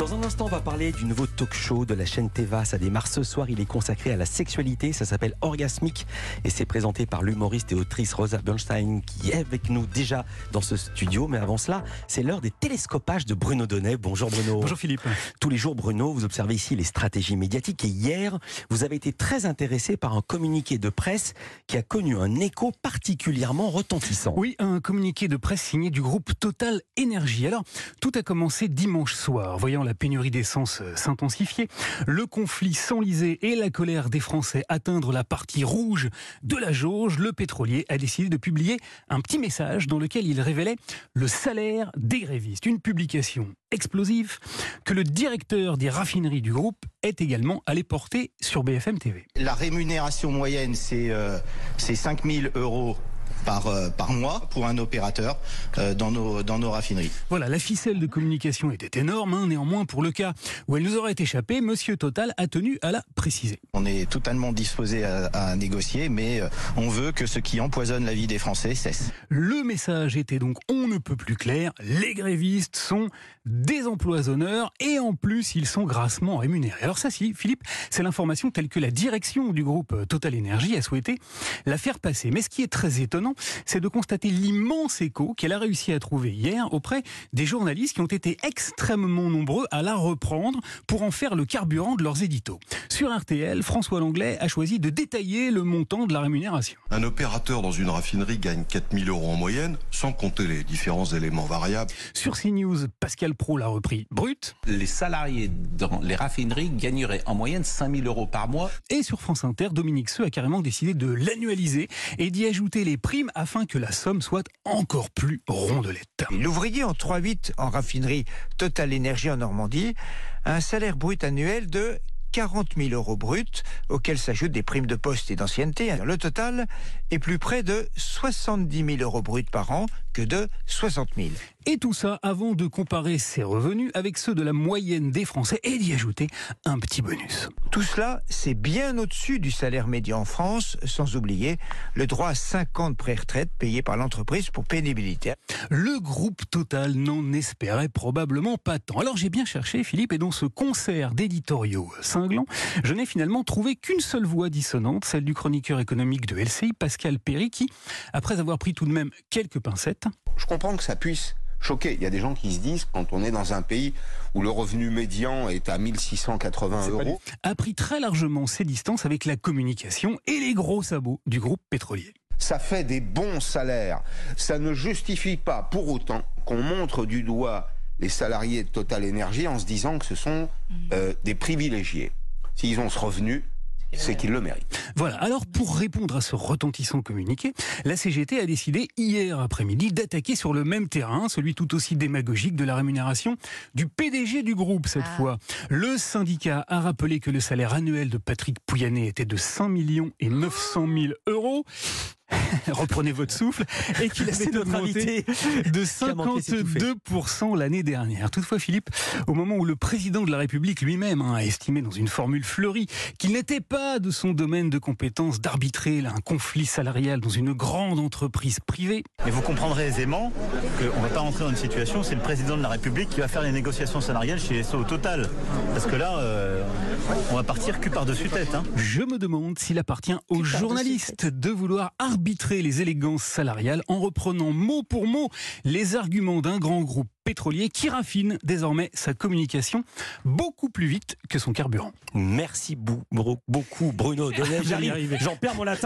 Dans un instant, on va parler du nouveau talk show de la chaîne Teva. Ça démarre ce soir. Il est consacré à la sexualité. Ça s'appelle Orgasmique et c'est présenté par l'humoriste et autrice Rosa Bernstein qui est avec nous déjà dans ce studio. Mais avant cela, c'est l'heure des télescopages de Bruno Donnet. Bonjour Bruno. Bonjour Philippe. Tous les jours, Bruno, vous observez ici les stratégies médiatiques et hier, vous avez été très intéressé par un communiqué de presse qui a connu un écho particulièrement retentissant. Oui, un communiqué de presse signé du groupe Total Énergie. Alors, tout a commencé dimanche soir, voyant la pénurie d'essence euh, s'intensifier, le conflit s'enliser et la colère des Français atteindre la partie rouge de la jauge, le pétrolier a décidé de publier un petit message dans lequel il révélait le salaire des grévistes. Une publication explosive que le directeur des raffineries du groupe est également allé porter sur BFM TV. La rémunération moyenne, c'est euh, 5 000 euros par, euh, par mois pour un opérateur euh, dans, nos, dans nos raffineries. Voilà, la ficelle de communication était énorme. Hein, néanmoins, pour le cas où elle nous aurait échappé, Monsieur Total a tenu à la préciser. On est totalement disposé à, à négocier, mais euh, on veut que ce qui empoisonne la vie des Français cesse. Le message était donc on ne peut plus clair. Les grévistes sont des empoisonneurs et en plus ils sont grassement rémunérés. Alors ça, si, Philippe, c'est l'information telle que la direction du groupe Total Énergie a souhaité la faire passer. Mais ce qui est très étonnant, c'est de constater l'immense écho qu'elle a réussi à trouver hier auprès des journalistes qui ont été extrêmement nombreux à la reprendre pour en faire le carburant de leurs éditos. Sur RTL, François Langlais a choisi de détailler le montant de la rémunération. Un opérateur dans une raffinerie gagne 4000 euros en moyenne, sans compter les différents éléments variables. Sur CNews, Pascal Pro l'a repris brut. Les salariés dans les raffineries gagneraient en moyenne 5000 euros par mois. Et sur France Inter, Dominique Seux a carrément décidé de l'annualiser et d'y ajouter les afin que la somme soit encore plus rondelette. L'ouvrier en 3-8 en raffinerie Total Énergie en Normandie a un salaire brut annuel de 40 000 euros bruts, auxquels s'ajoutent des primes de poste et d'ancienneté. Le total est plus près de 70 000 euros bruts par an que de 60 000. Et tout ça avant de comparer ses revenus avec ceux de la moyenne des Français et d'y ajouter un petit bonus. Tout cela, c'est bien au-dessus du salaire médian en France, sans oublier le droit à 50 pré-retraite payé par l'entreprise pour pénibilité. Le groupe Total n'en espérait probablement pas tant. Alors j'ai bien cherché, Philippe, et dans ce concert d'éditoriaux cinglants, je n'ai finalement trouvé qu'une seule voix dissonante, celle du chroniqueur économique de LCI, Pascal Perry, qui, après avoir pris tout de même quelques pincettes, je comprends que ça puisse choquer. Il y a des gens qui se disent, quand on est dans un pays où le revenu médian est à 1680 euros, a pris très largement ses distances avec la communication et les gros sabots du groupe pétrolier. ça fait des bons salaires. Ça ne justifie pas pour autant qu'on montre du doigt les salariés de Total Énergie en se disant que ce sont euh, des privilégiés. S'ils ont ce revenu, c'est qu'ils le méritent. Voilà, alors pour répondre à ce retentissant communiqué, la CGT a décidé hier après-midi d'attaquer sur le même terrain, celui tout aussi démagogique de la rémunération du PDG du groupe cette fois. Le syndicat a rappelé que le salaire annuel de Patrick Pouyanné était de 5 millions et 900 000 euros. Reprenez votre souffle et qu'il avait C'est notre invité de qui a manqué s'étouffer. 52% l'année dernière. Toutefois, Philippe, au moment où le président de la République lui-même hein, a estimé dans une formule fleurie qu'il n'était pas de son domaine de compétence d'arbitrer un conflit salarial dans une grande entreprise privée, Et vous comprendrez aisément qu'on ne va pas rentrer dans une situation où c'est le président de la République qui va faire les négociations salariales chez SO au total. Parce que là, euh, on va partir cul par-dessus tête. hein. je me demande s'il appartient aux journalistes de vouloir arbitrer les élégances salariales en reprenant mot pour mot les arguments d'un grand groupe pétrolier qui raffine désormais sa communication beaucoup plus vite que son carburant. Merci beaucoup Bruno Donnet. J'en perds mon latin.